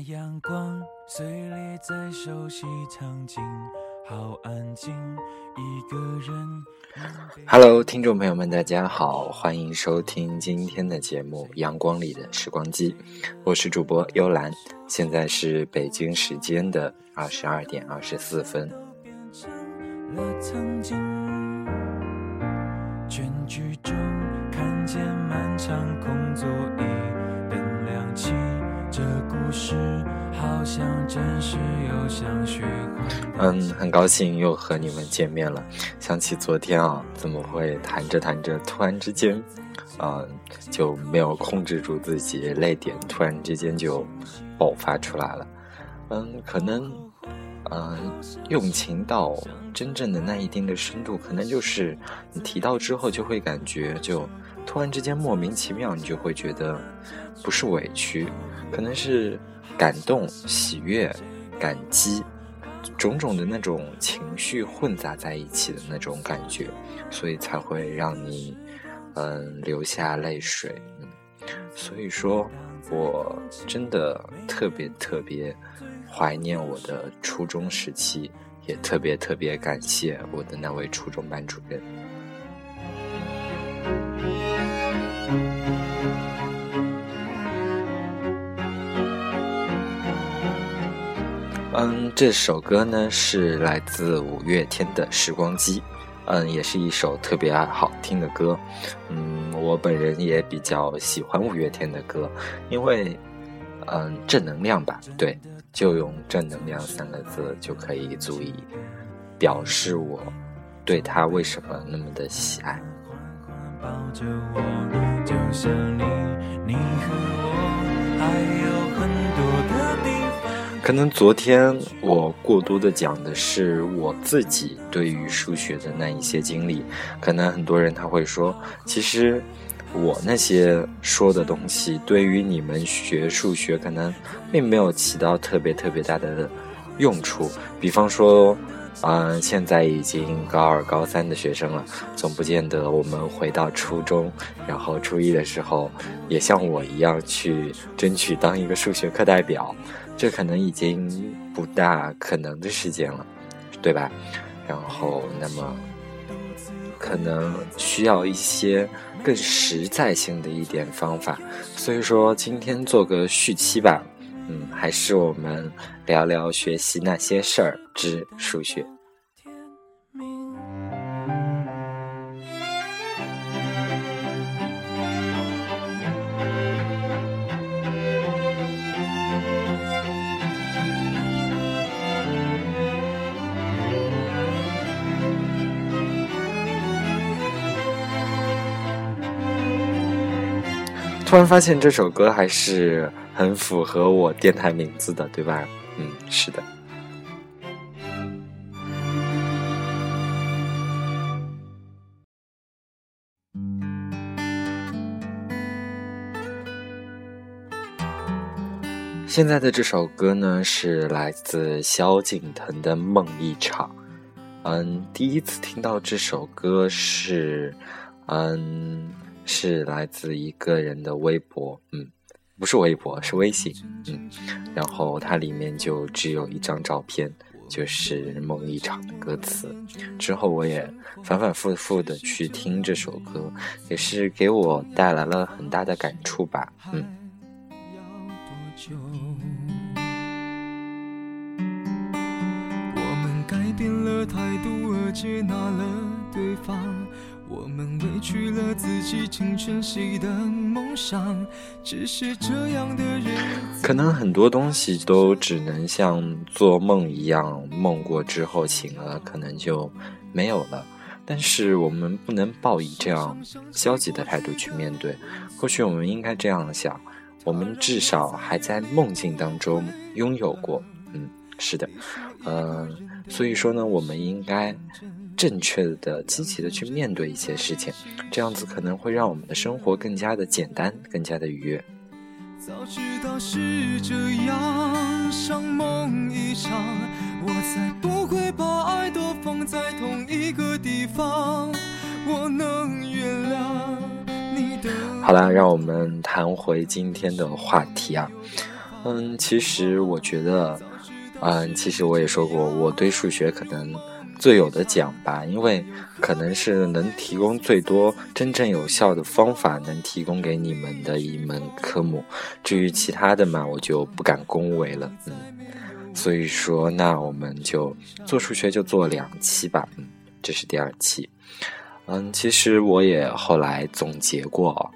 那阳光碎裂在熟悉场景，好安静，一个人。Hello，听众朋友们，大家好，欢迎收听今天的节目《阳光里的时光机》，我是主播幽兰，现在是北京时间的二十二点二十四分。了曾经，全剧中看见漫长空座椅，灯亮起。嗯，很高兴又和你们见面了。想起昨天啊，怎么会谈着谈着，突然之间，嗯，就没有控制住自己，泪点突然之间就爆发出来了。嗯，可能，嗯，用情到真正的那一定的深度，可能就是你提到之后，就会感觉就突然之间莫名其妙，你就会觉得不是委屈。可能是感动、喜悦、感激，种种的那种情绪混杂在一起的那种感觉，所以才会让你嗯流下泪水。所以说，我真的特别特别怀念我的初中时期，也特别特别感谢我的那位初中班主任。嗯，这首歌呢是来自五月天的《时光机》，嗯，也是一首特别好听的歌。嗯，我本人也比较喜欢五月天的歌，因为嗯正能量吧，对，就用正能量三个字就可以足以表示我对他为什么那么的喜爱。可能昨天我过多的讲的是我自己对于数学的那一些经历，可能很多人他会说，其实我那些说的东西对于你们学数学可能并没有起到特别特别大的用处。比方说，嗯，现在已经高二、高三的学生了，总不见得我们回到初中，然后初一的时候也像我一样去争取当一个数学课代表。这可能已经不大可能的事件了，对吧？然后，那么可能需要一些更实在性的一点方法。所以说，今天做个续期吧。嗯，还是我们聊聊学习那些事儿之数学。突然发现这首歌还是很符合我电台名字的，对吧？嗯，是的。现在的这首歌呢，是来自萧敬腾的《梦一场》。嗯，第一次听到这首歌是，嗯。是来自一个人的微博，嗯，不是微博，是微信，嗯，然后它里面就只有一张照片，就是《梦一场》的歌词。之后我也反反复复的去听这首歌，也是给我带来了很大的感触吧，嗯。我们改变了态度而接纳了对方。我们委屈了自己，成全谁的梦想？只是这样的日子。可能很多东西都只能像做梦一样，梦过之后醒了，可能就没有了。但是我们不能抱以这样消极的态度去面对。或许我们应该这样想：我们至少还在梦境当中拥有过。嗯，是的，嗯，所以说呢，我们应该。正确的、积极的去面对一些事情，这样子可能会让我们的生活更加的简单，更加的愉悦。早知道是这样，像梦一场，我才不会把爱都放在同一个地方。我能原谅你的。好了，让我们谈回今天的话题啊。嗯，其实我觉得，嗯，其实我也说过，我对数学可能最有的讲吧，因为可能是能提供最多真正有效的方法，能提供给你们的一门科目。至于其他的嘛，我就不敢恭维了。嗯，所以说，那我们就做数学就做两期吧。嗯，这是第二期。嗯，其实我也后来总结过，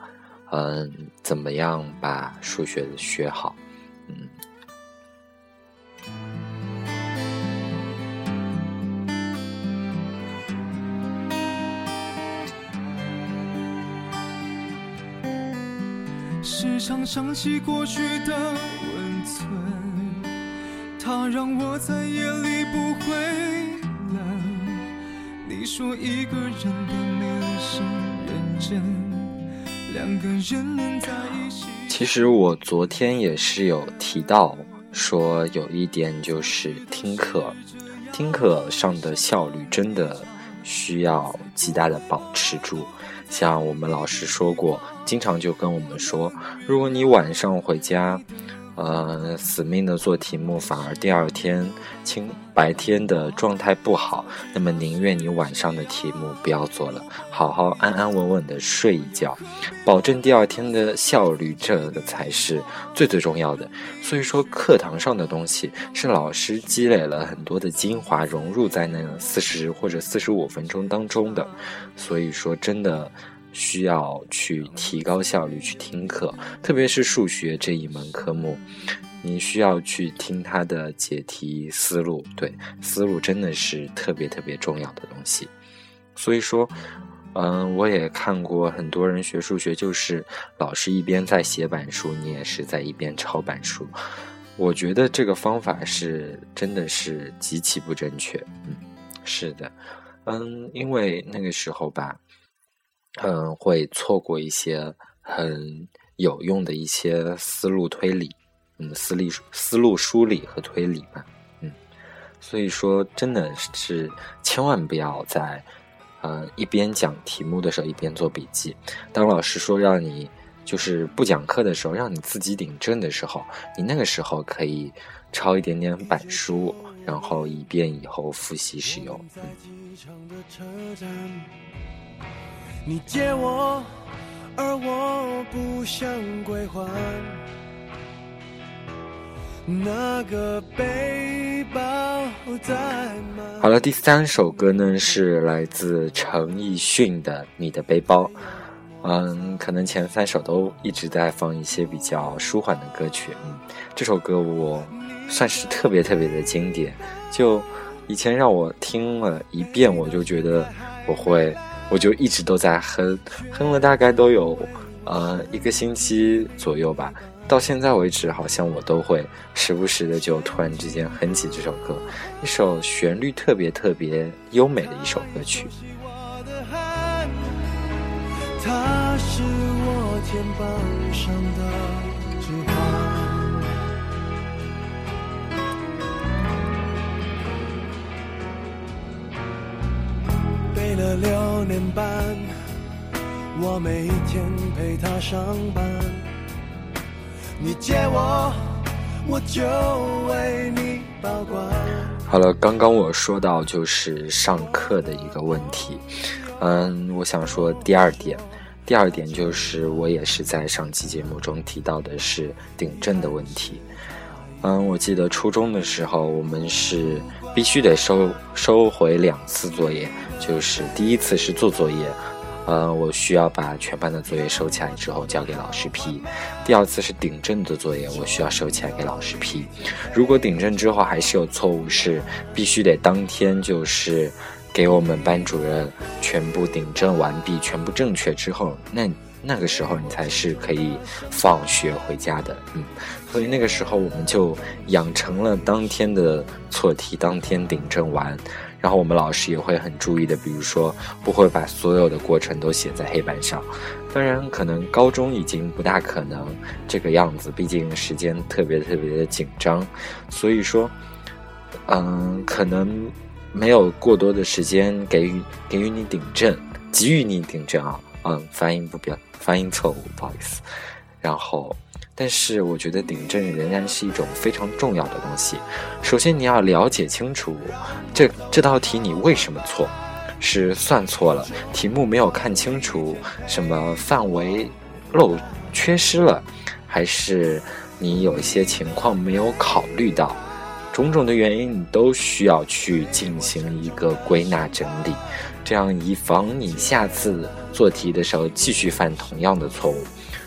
嗯，怎么样把数学学好。常想起过去的温存，它让我在夜里不会冷。你说一个人的美丽是认真，两个人能在一起。其实我昨天也是有提到，说有一点就是听课，听课上的效率真的需要极大的保持住。像我们老师说过，经常就跟我们说，如果你晚上回家。呃，死命的做题目，反而第二天清白天的状态不好。那么宁愿你晚上的题目不要做了，好好安安稳稳的睡一觉，保证第二天的效率，这个才是最最重要的。所以说，课堂上的东西是老师积累了很多的精华，融入在那四十或者四十五分钟当中的。所以说，真的。需要去提高效率去听课，特别是数学这一门科目，你需要去听他的解题思路。对，思路真的是特别特别重要的东西。所以说，嗯，我也看过很多人学数学，就是老师一边在写板书，你也是在一边抄板书。我觉得这个方法是真的是极其不正确。嗯，是的，嗯，因为那个时候吧。嗯，会错过一些很有用的一些思路推理，嗯，思力思路梳理和推理嘛，嗯，所以说真的是千万不要在呃一边讲题目的时候一边做笔记。当老师说让你就是不讲课的时候，让你自己领证的时候，你那个时候可以抄一点点板书，然后以便以后复习使用。你借我，而我不想归还。那个背包好了，第三首歌呢是来自陈奕迅的《你的背包》。嗯，可能前三首都一直在放一些比较舒缓的歌曲。嗯，这首歌我算是特别特别的经典，就以前让我听了一遍，我就觉得我会。我就一直都在哼，哼了大概都有，呃，一个星期左右吧。到现在为止，好像我都会时不时的就突然之间哼起这首歌，一首旋律特别特别优美的一首歌曲。他是我肩膀上的背了六年半，我每天陪他上班。你借我，我就为你保管。好了，刚刚我说到就是上课的一个问题，嗯，我想说第二点，第二点就是我也是在上期节目中提到的是顶正的问题。嗯，我记得初中的时候，我们是必须得收收回两次作业。就是第一次是做作业，呃，我需要把全班的作业收起来之后交给老师批；第二次是顶正的作业，我需要收起来给老师批。如果顶正之后还是有错误，是必须得当天就是给我们班主任全部顶正完毕，全部正确之后，那那个时候你才是可以放学回家的。嗯，所以那个时候我们就养成了当天的错题当天顶正完。然后我们老师也会很注意的，比如说不会把所有的过程都写在黑板上。当然，可能高中已经不大可能这个样子，毕竟时间特别特别的紧张。所以说，嗯，可能没有过多的时间给予给予你顶正，给予你顶正啊。嗯，发音不标，发音错误，不好意思。然后，但是我觉得顶正仍然是一种非常重要的东西。首先，你要了解清楚这这道题你为什么错，是算错了，题目没有看清楚，什么范围漏缺失了，还是你有一些情况没有考虑到，种种的原因你都需要去进行一个归纳整理，这样以防你下次做题的时候继续犯同样的错误。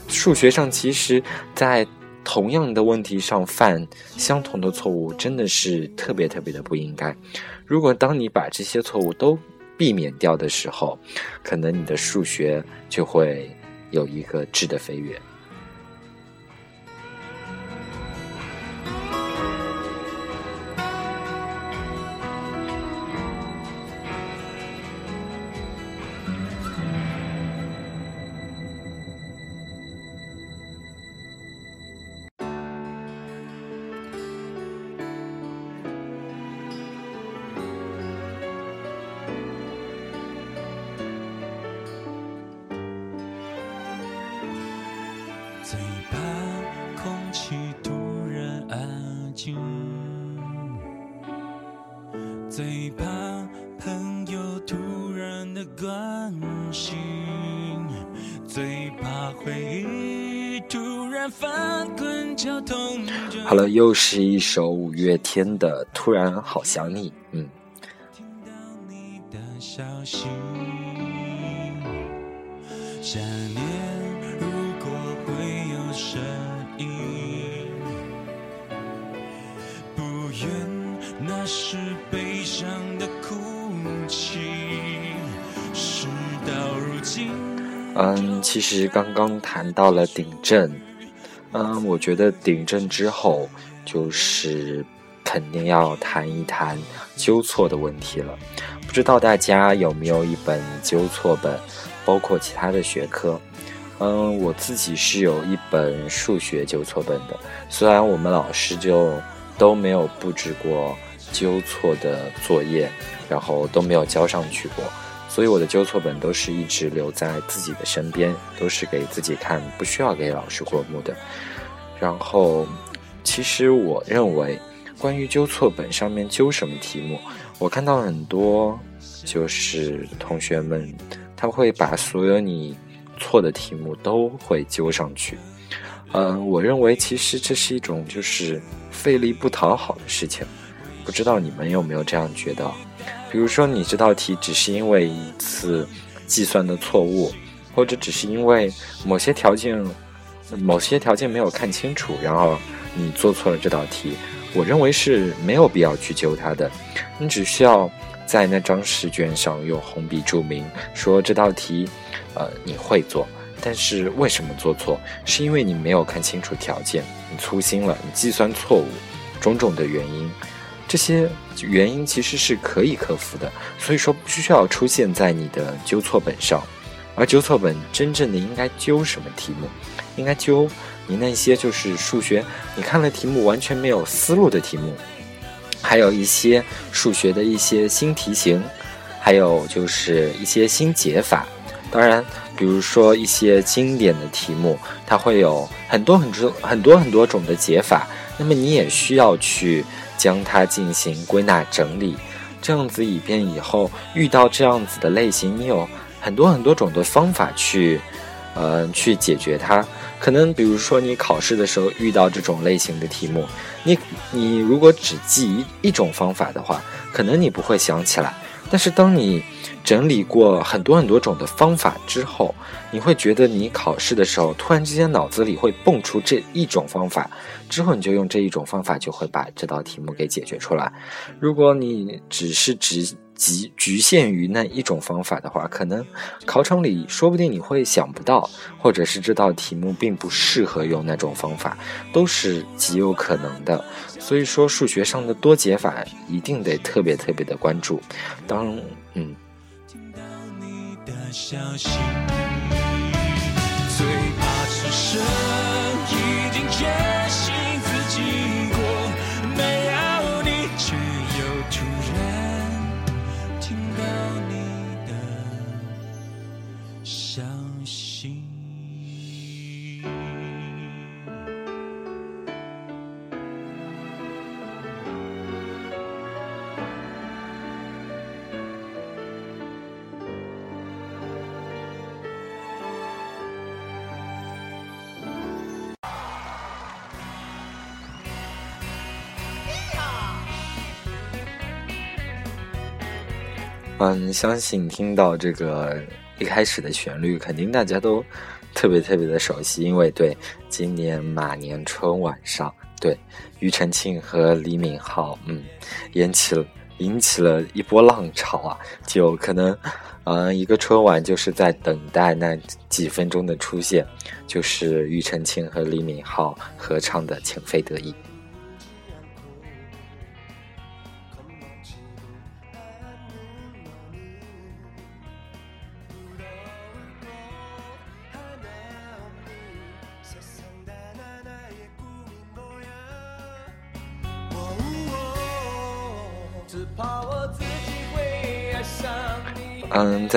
数学上，其实，在同样的问题上犯相同的错误，真的是特别特别的不应该。如果当你把这些错误都避免掉的时候，可能你的数学就会有一个质的飞跃。最怕朋友突然的关心，最怕回忆突然翻滚绞痛。好了，又是一首五月天的《突然好想你》。嗯。听到你的消息，想念。嗯，其实刚刚谈到了顶正，嗯，我觉得顶正之后就是肯定要谈一谈纠错的问题了。不知道大家有没有一本纠错本，包括其他的学科。嗯，我自己是有一本数学纠错本的，虽然我们老师就都没有布置过纠错的作业，然后都没有交上去过，所以我的纠错本都是一直留在自己的身边，都是给自己看，不需要给老师过目的。然后，其实我认为，关于纠错本上面纠什么题目，我看到很多就是同学们他会把所有你。错的题目都会纠上去，嗯，我认为其实这是一种就是费力不讨好的事情，不知道你们有没有这样觉得？比如说你这道题只是因为一次计算的错误，或者只是因为某些条件某些条件没有看清楚，然后你做错了这道题，我认为是没有必要去揪它的，你只需要在那张试卷上用红笔注明说这道题。呃，你会做，但是为什么做错？是因为你没有看清楚条件，你粗心了，你计算错误，种种的原因，这些原因其实是可以克服的。所以说，不需要出现在你的纠错本上。而纠错本真正的应该纠什么题目？应该纠你那些就是数学，你看了题目完全没有思路的题目，还有一些数学的一些新题型，还有就是一些新解法。当然，比如说一些经典的题目，它会有很多很多很多很多种的解法，那么你也需要去将它进行归纳整理，这样子以便以后遇到这样子的类型，你有很多很多种的方法去，呃，去解决它。可能比如说你考试的时候遇到这种类型的题目，你你如果只记一一种方法的话，可能你不会想起来。但是当你整理过很多很多种的方法之后，你会觉得你考试的时候突然之间脑子里会蹦出这一种方法，之后你就用这一种方法就会把这道题目给解决出来。如果你只是只局局限于那一种方法的话，可能考场里说不定你会想不到，或者是这道题目并不适合用那种方法，都是极有可能的。所以说，数学上的多解法一定得特别特别的关注。当嗯。消息，最怕此生嗯，相信听到这个一开始的旋律，肯定大家都特别特别的熟悉，因为对今年马年春晚上，对庾澄庆和李敏镐，嗯，引起了引起了一波浪潮啊，就可能，嗯，一个春晚就是在等待那几分钟的出现，就是庾澄庆和李敏镐合唱的《情非得已》。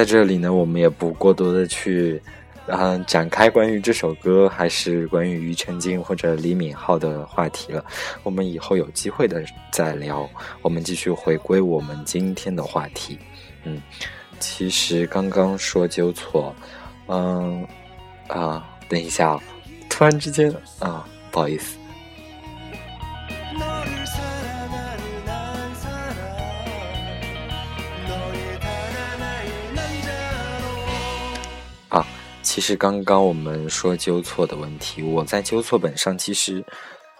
在这里呢，我们也不过多的去，嗯，展开关于这首歌还是关于庾澄庆或者李敏镐的话题了。我们以后有机会的再聊。我们继续回归我们今天的话题。嗯，其实刚刚说纠错，嗯，啊，等一下，突然之间啊，不好意思。其实刚刚我们说纠错的问题，我在纠错本上其实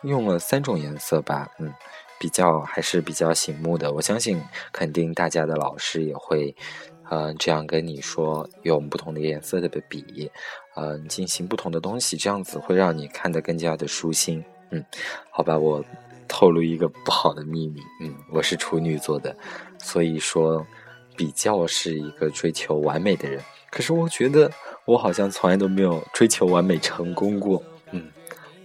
用了三种颜色吧，嗯，比较还是比较醒目的。我相信肯定大家的老师也会，呃，这样跟你说，用不同的颜色的笔，嗯，进行不同的东西，这样子会让你看得更加的舒心。嗯，好吧，我透露一个不好的秘密，嗯，我是处女座的，所以说比较是一个追求完美的人。可是我觉得。我好像从来都没有追求完美成功过，嗯，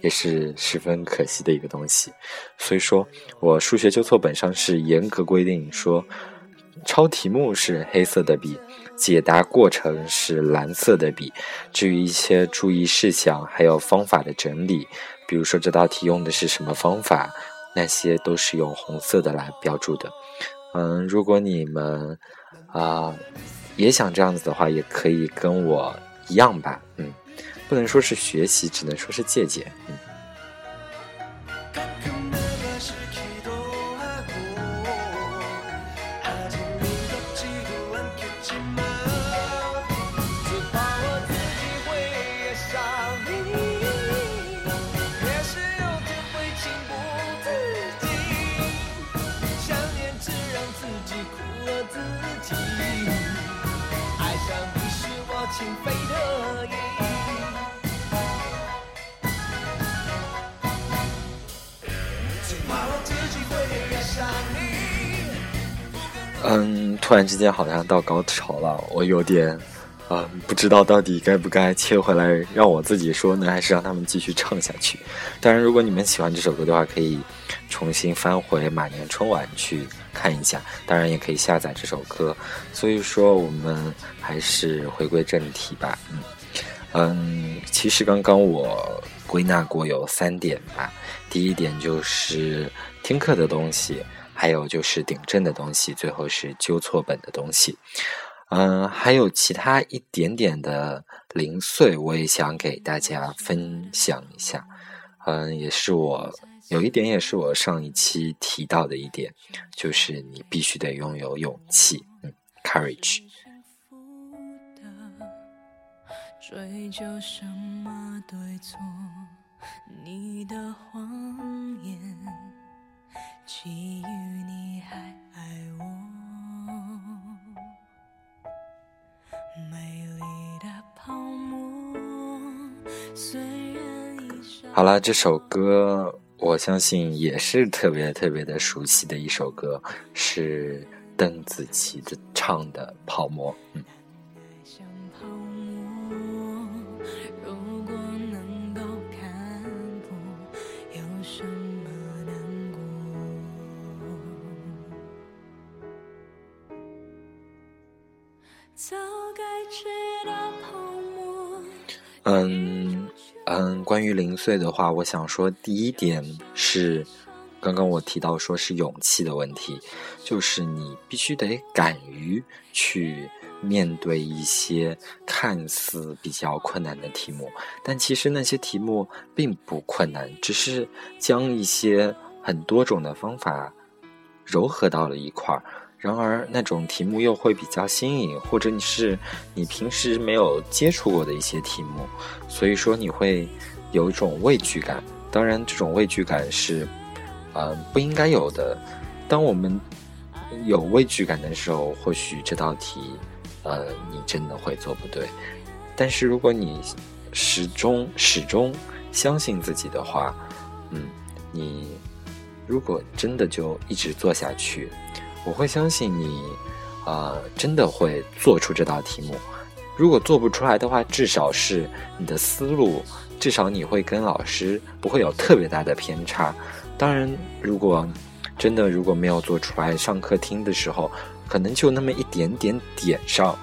也是十分可惜的一个东西。所以说我数学纠错本上是严格规定说，抄题目是黑色的笔，解答过程是蓝色的笔。至于一些注意事项还有方法的整理，比如说这道题用的是什么方法，那些都是用红色的来标注的。嗯，如果你们啊也想这样子的话，也可以跟我。一样吧，嗯，不能说是学习，只能说是借鉴，嗯。嗯，突然之间好像到高潮了，我有点，啊，不知道到底该不该切回来让我自己说呢，还是让他们继续唱下去。当然，如果你们喜欢这首歌的话，可以重新翻回马年春晚去看一下。当然，也可以下载这首歌。所以说，我们还是回归正题吧。嗯嗯，其实刚刚我归纳过有三点吧。第一点就是听课的东西。还有就是顶正的东西，最后是纠错本的东西，嗯，还有其他一点点的零碎，我也想给大家分享一下，嗯，也是我有一点，也是我上一期提到的一点，就是你必须得拥有勇气，嗯，courage。追究什么对错？你的谎言。基于你还爱我。美丽的泡沫，虽然好了，这首歌我相信也是特别特别的熟悉的一首歌，是邓紫棋的唱的《泡沫》。嗯。嗯嗯，关于零碎的话，我想说，第一点是，刚刚我提到说是勇气的问题，就是你必须得敢于去面对一些看似比较困难的题目，但其实那些题目并不困难，只是将一些很多种的方法糅合到了一块儿。然而那种题目又会比较新颖，或者你是你平时没有接触过的一些题目，所以说你会有一种畏惧感。当然，这种畏惧感是，呃，不应该有的。当我们有畏惧感的时候，或许这道题，呃，你真的会做不对。但是如果你始终始终相信自己的话，嗯，你如果真的就一直做下去，我会相信你，啊，真的会做出这道题目。如果做不出来的话，至少是你的思路，至少你会跟老师不会有特别大的偏差。当然，如果真的如果没有做出来，上课听的时候，可能就那么一点点点上，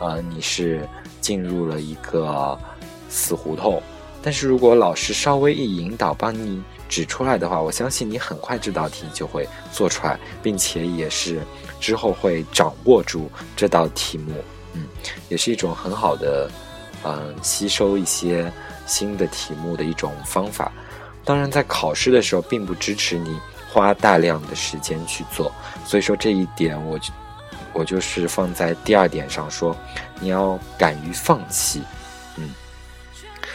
呃，你是进入了一个死胡同。但是如果老师稍微一引导，帮你指出来的话，我相信你很快这道题就会做出来，并且也是之后会掌握住这道题目。嗯，也是一种很好的，嗯，吸收一些新的题目的一种方法。当然，在考试的时候，并不支持你花大量的时间去做。所以说这一点，我就我就是放在第二点上说，你要敢于放弃。嗯，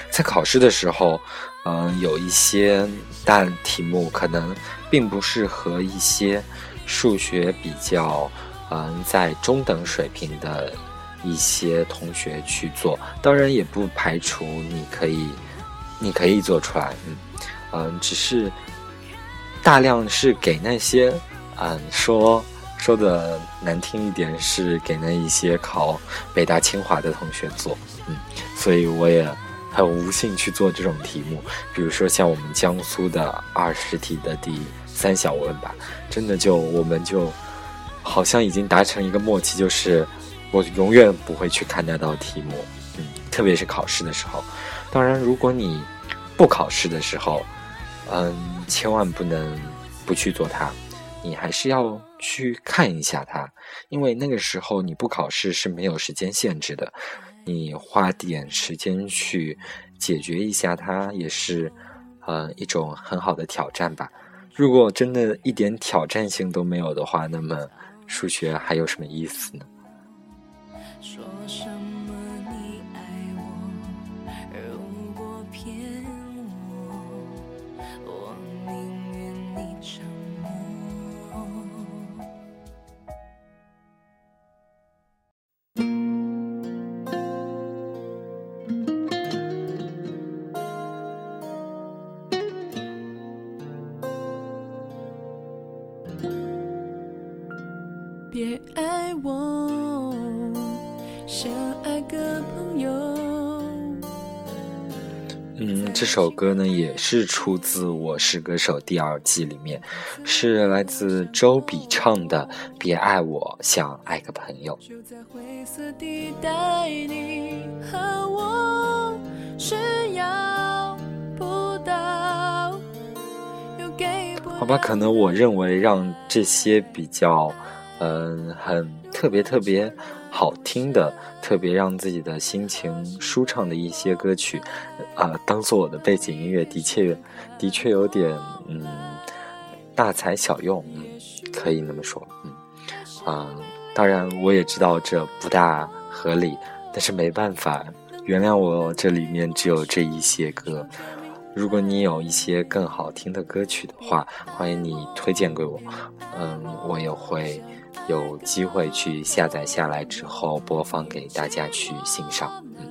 在考试的时候，嗯，有一些大题目可能并不适合一些数学比较，嗯，在中等水平的。一些同学去做，当然也不排除你可以，你可以做出来，嗯嗯，只是大量是给那些，嗯说说的难听一点是给那一些考北大清华的同学做，嗯，所以我也很无幸去做这种题目，比如说像我们江苏的二十题的第三小问吧，真的就我们就好像已经达成一个默契，就是。我永远不会去看那道题目，嗯，特别是考试的时候。当然，如果你不考试的时候，嗯，千万不能不去做它，你还是要去看一下它，因为那个时候你不考试是没有时间限制的，你花点时间去解决一下它，也是呃一种很好的挑战吧。如果真的一点挑战性都没有的话，那么数学还有什么意思呢？首歌呢也是出自《我是歌手》第二季里面，是来自周笔畅的《别爱我像爱个朋友》。好吧，可能我认为让这些比较。嗯，很特别特别好听的，特别让自己的心情舒畅的一些歌曲，啊，当做我的背景音乐，的确，的确有点嗯，大材小用，嗯，可以那么说，嗯，啊，当然我也知道这不大合理，但是没办法，原谅我这里面只有这一些歌。如果你有一些更好听的歌曲的话，欢迎你推荐给我，嗯，我也会。有机会去下载下来之后播放给大家去欣赏。嗯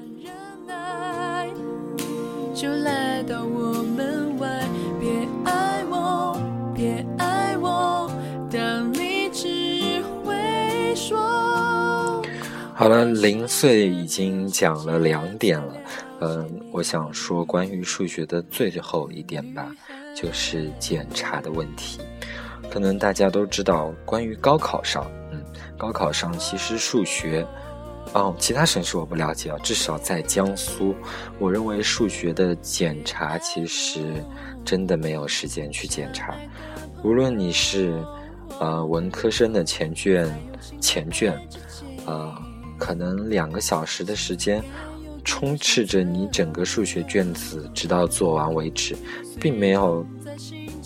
好了，零碎已经讲了两点了，嗯，我想说关于数学的最后一点吧，就是检查的问题。可能大家都知道，关于高考上，嗯，高考上其实数学，哦，其他省市我不了解啊。至少在江苏，我认为数学的检查其实真的没有时间去检查。无论你是呃文科生的前卷、前卷，呃，可能两个小时的时间充斥着你整个数学卷子，直到做完为止，并没有。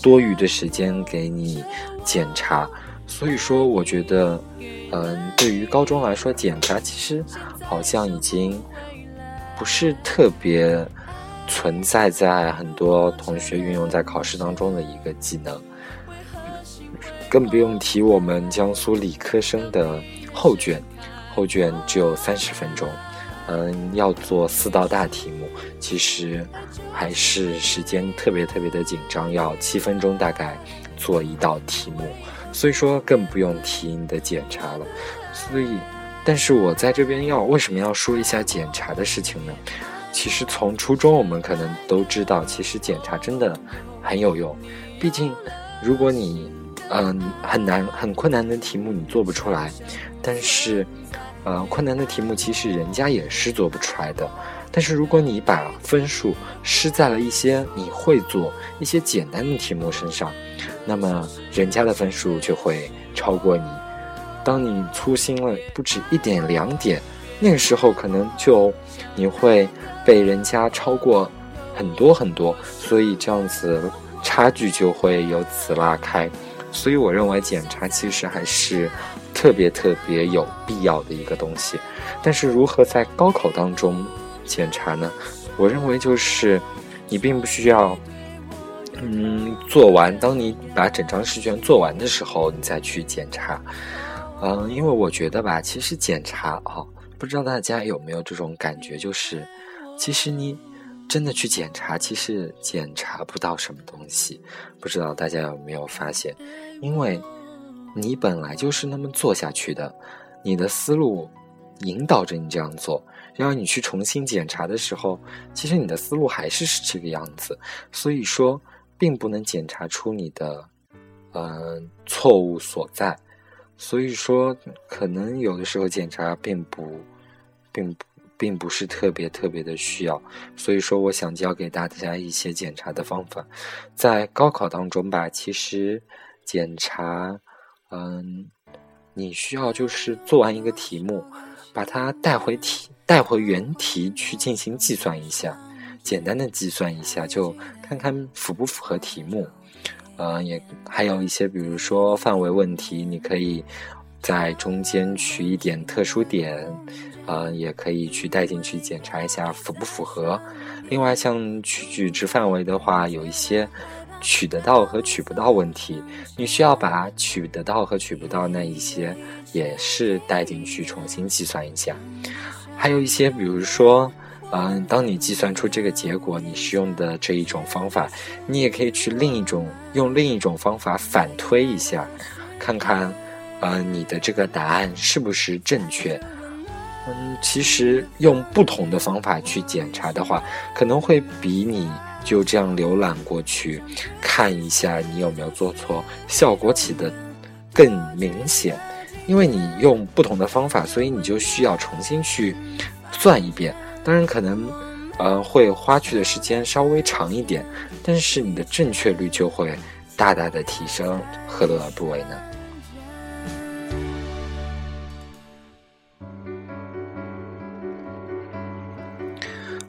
多余的时间给你检查，所以说，我觉得，嗯，对于高中来说，检查其实好像已经不是特别存在在很多同学运用在考试当中的一个技能，更不用提我们江苏理科生的后卷，后卷只有三十分钟。嗯，要做四道大题目，其实还是时间特别特别的紧张，要七分钟大概做一道题目，所以说更不用提你的检查了。所以，但是我在这边要为什么要说一下检查的事情呢？其实从初中我们可能都知道，其实检查真的很有用。毕竟，如果你嗯很难很困难的题目你做不出来，但是。呃，困难的题目其实人家也是做不出来的，但是如果你把分数施在了一些你会做一些简单的题目身上，那么人家的分数就会超过你。当你粗心了不止一点两点，那个时候可能就你会被人家超过很多很多，所以这样子差距就会由此拉开。所以我认为检查其实还是。特别特别有必要的一个东西，但是如何在高考当中检查呢？我认为就是你并不需要，嗯，做完，当你把整张试卷做完的时候，你再去检查。嗯，因为我觉得吧，其实检查啊，不知道大家有没有这种感觉，就是其实你真的去检查，其实检查不到什么东西。不知道大家有没有发现，因为。你本来就是那么做下去的，你的思路引导着你这样做，然后你去重新检查的时候，其实你的思路还是是这个样子，所以说并不能检查出你的呃错误所在，所以说可能有的时候检查并不并不并不是特别特别的需要，所以说我想教给大家一些检查的方法，在高考当中吧，其实检查。嗯，你需要就是做完一个题目，把它带回题，带回原题去进行计算一下，简单的计算一下，就看看符不符合题目。嗯，也还有一些，比如说范围问题，你可以在中间取一点特殊点，嗯，也可以去带进去检查一下符不符合。另外，像取取值范围的话，有一些。取得到和取不到问题，你需要把取得到和取不到那一些也是带进去重新计算一下。还有一些，比如说，嗯，当你计算出这个结果，你使用的这一种方法，你也可以去另一种用另一种方法反推一下，看看，呃，你的这个答案是不是正确。嗯，其实用不同的方法去检查的话，可能会比你。就这样浏览过去，看一下你有没有做错，效果起的更明显。因为你用不同的方法，所以你就需要重新去算一遍。当然，可能呃会花去的时间稍微长一点，但是你的正确率就会大大的提升，何乐而不为呢？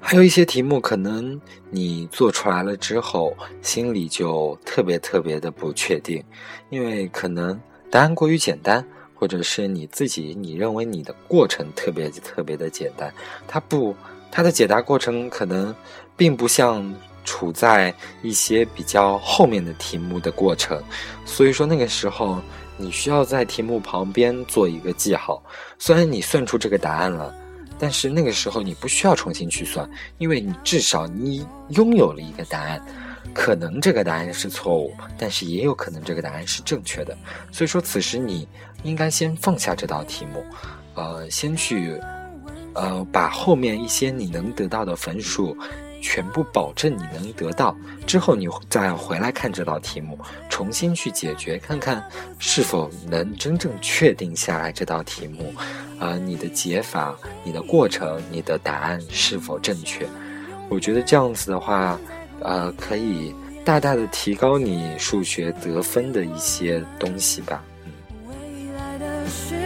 还有一些题目，可能你做出来了之后，心里就特别特别的不确定，因为可能答案过于简单，或者是你自己你认为你的过程特别特别的简单，它不，它的解答过程可能并不像处在一些比较后面的题目的过程，所以说那个时候你需要在题目旁边做一个记号，虽然你算出这个答案了。但是那个时候你不需要重新去算，因为你至少你拥有了一个答案，可能这个答案是错误，但是也有可能这个答案是正确的。所以说此时你应该先放下这道题目，呃，先去，呃，把后面一些你能得到的分数。全部保证你能得到，之后你再回来看这道题目，重新去解决，看看是否能真正确定下来这道题目，啊，你的解法、你的过程、你的答案是否正确？我觉得这样子的话，呃，可以大大的提高你数学得分的一些东西吧。是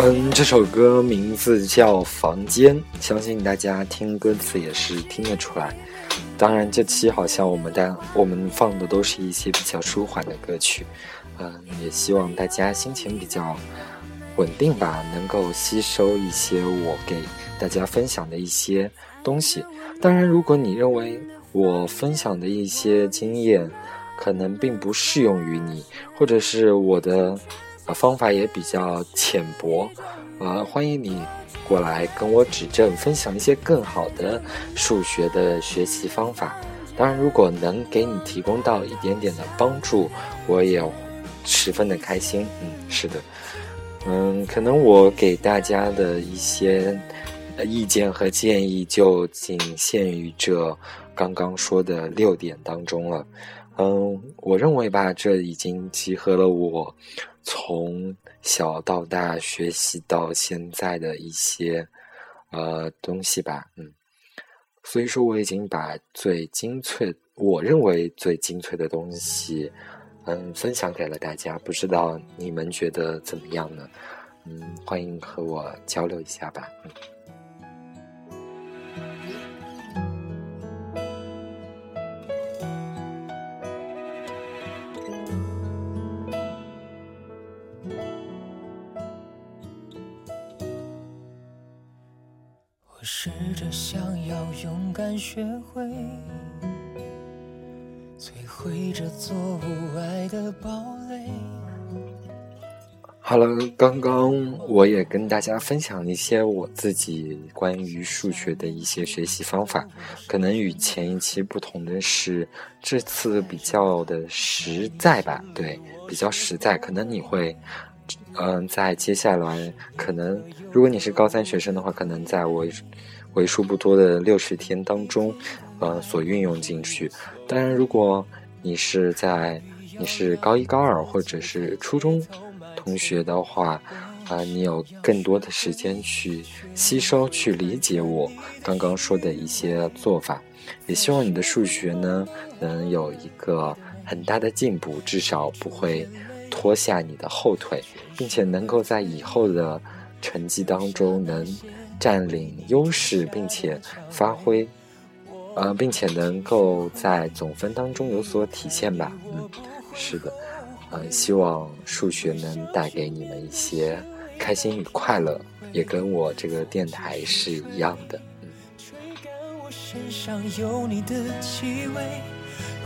嗯，这首歌名字叫《房间》，相信大家听歌词也是听得出来。当然，这期好像我们的我们放的都是一些比较舒缓的歌曲。嗯，也希望大家心情比较稳定吧，能够吸收一些我给大家分享的一些东西。当然，如果你认为我分享的一些经验可能并不适用于你，或者是我的。方法也比较浅薄，呃，欢迎你过来跟我指正，分享一些更好的数学的学习方法。当然，如果能给你提供到一点点的帮助，我也十分的开心。嗯，是的，嗯，可能我给大家的一些意见和建议就仅限于这刚刚说的六点当中了。嗯，我认为吧，这已经集合了我。从小到大学习到现在的一些呃东西吧，嗯，所以说我已经把最精粹，我认为最精粹的东西，嗯，分享给了大家。不知道你们觉得怎么样呢？嗯，欢迎和我交流一下吧，嗯。试着想要勇敢学会摧毁这座无爱的堡垒。好了，刚刚我也跟大家分享一些我自己关于数学的一些学习方法。可能与前一期不同的是，这次比较的实在吧？对，比较实在。可能你会。嗯，在接下来，可能如果你是高三学生的话，可能在为为数不多的六十天当中，呃，所运用进去。当然，如果你是在你是高一、高二或者是初中同学的话，啊，你有更多的时间去吸收、去理解我刚刚说的一些做法。也希望你的数学呢，能有一个很大的进步，至少不会。拖下你的后腿，并且能够在以后的成绩当中能占领优势，并且发挥，呃，并且能够在总分当中有所体现吧。嗯，是的，嗯，希望数学能带给你们一些开心与快乐，也跟我这个电台是一样的。嗯。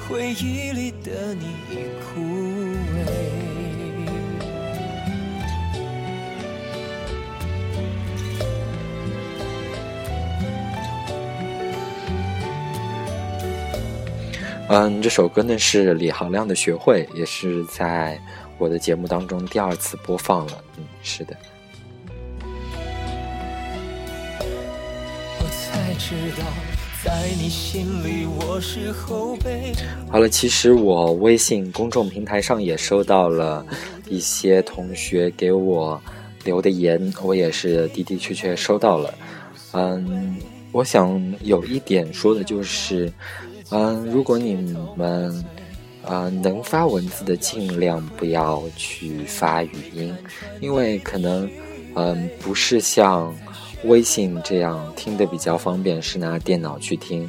回忆里的你已枯萎。嗯，这首歌呢是李行亮的《学会》，也是在我的节目当中第二次播放了。嗯，是的。我才知道，在你心里我是后辈。好了，其实我微信公众平台上也收到了一些同学给我留的言，我也是的的确确收到了。嗯，我想有一点说的就是。嗯，如果你们，呃，能发文字的，尽量不要去发语音，因为可能，嗯，不是像微信这样听的比较方便，是拿电脑去听，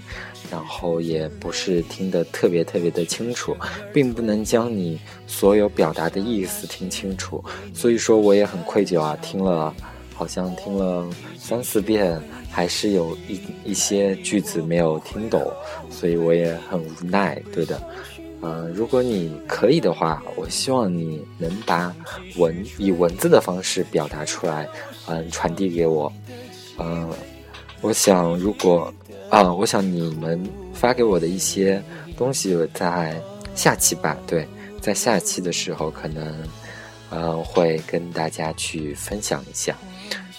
然后也不是听得特别特别的清楚，并不能将你所有表达的意思听清楚，所以说我也很愧疚啊，听了，好像听了三四遍。还是有一一些句子没有听懂，所以我也很无奈，对的。嗯，如果你可以的话，我希望你能把文以文字的方式表达出来，嗯，传递给我。嗯，我想如果啊，我想你们发给我的一些东西，在下期吧，对，在下期的时候可能，嗯，会跟大家去分享一下。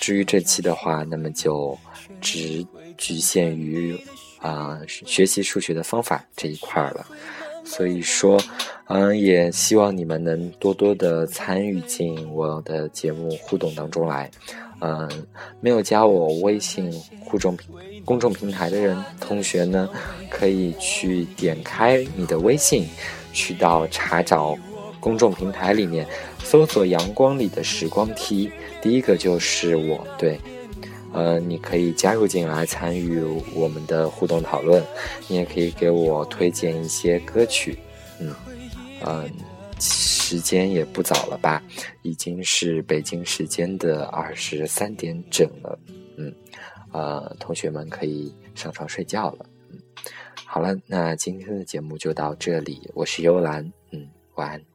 至于这期的话，那么就。只局限于啊学习数学的方法这一块了，所以说，嗯，也希望你们能多多的参与进我的节目互动当中来。嗯，没有加我微信互动公众平台的人同学呢，可以去点开你的微信，去到查找公众平台里面搜索“阳光里的时光梯”，第一个就是我。对，呃，你可以加入进来参与我们的互动讨论，你也可以给我推荐一些歌曲。嗯嗯，时间也不早了吧？已经是北京时间的二十三点整了。嗯，呃，同学们可以上床睡觉了。嗯，好了，那今天的节目就到这里。我是幽兰。嗯，晚安。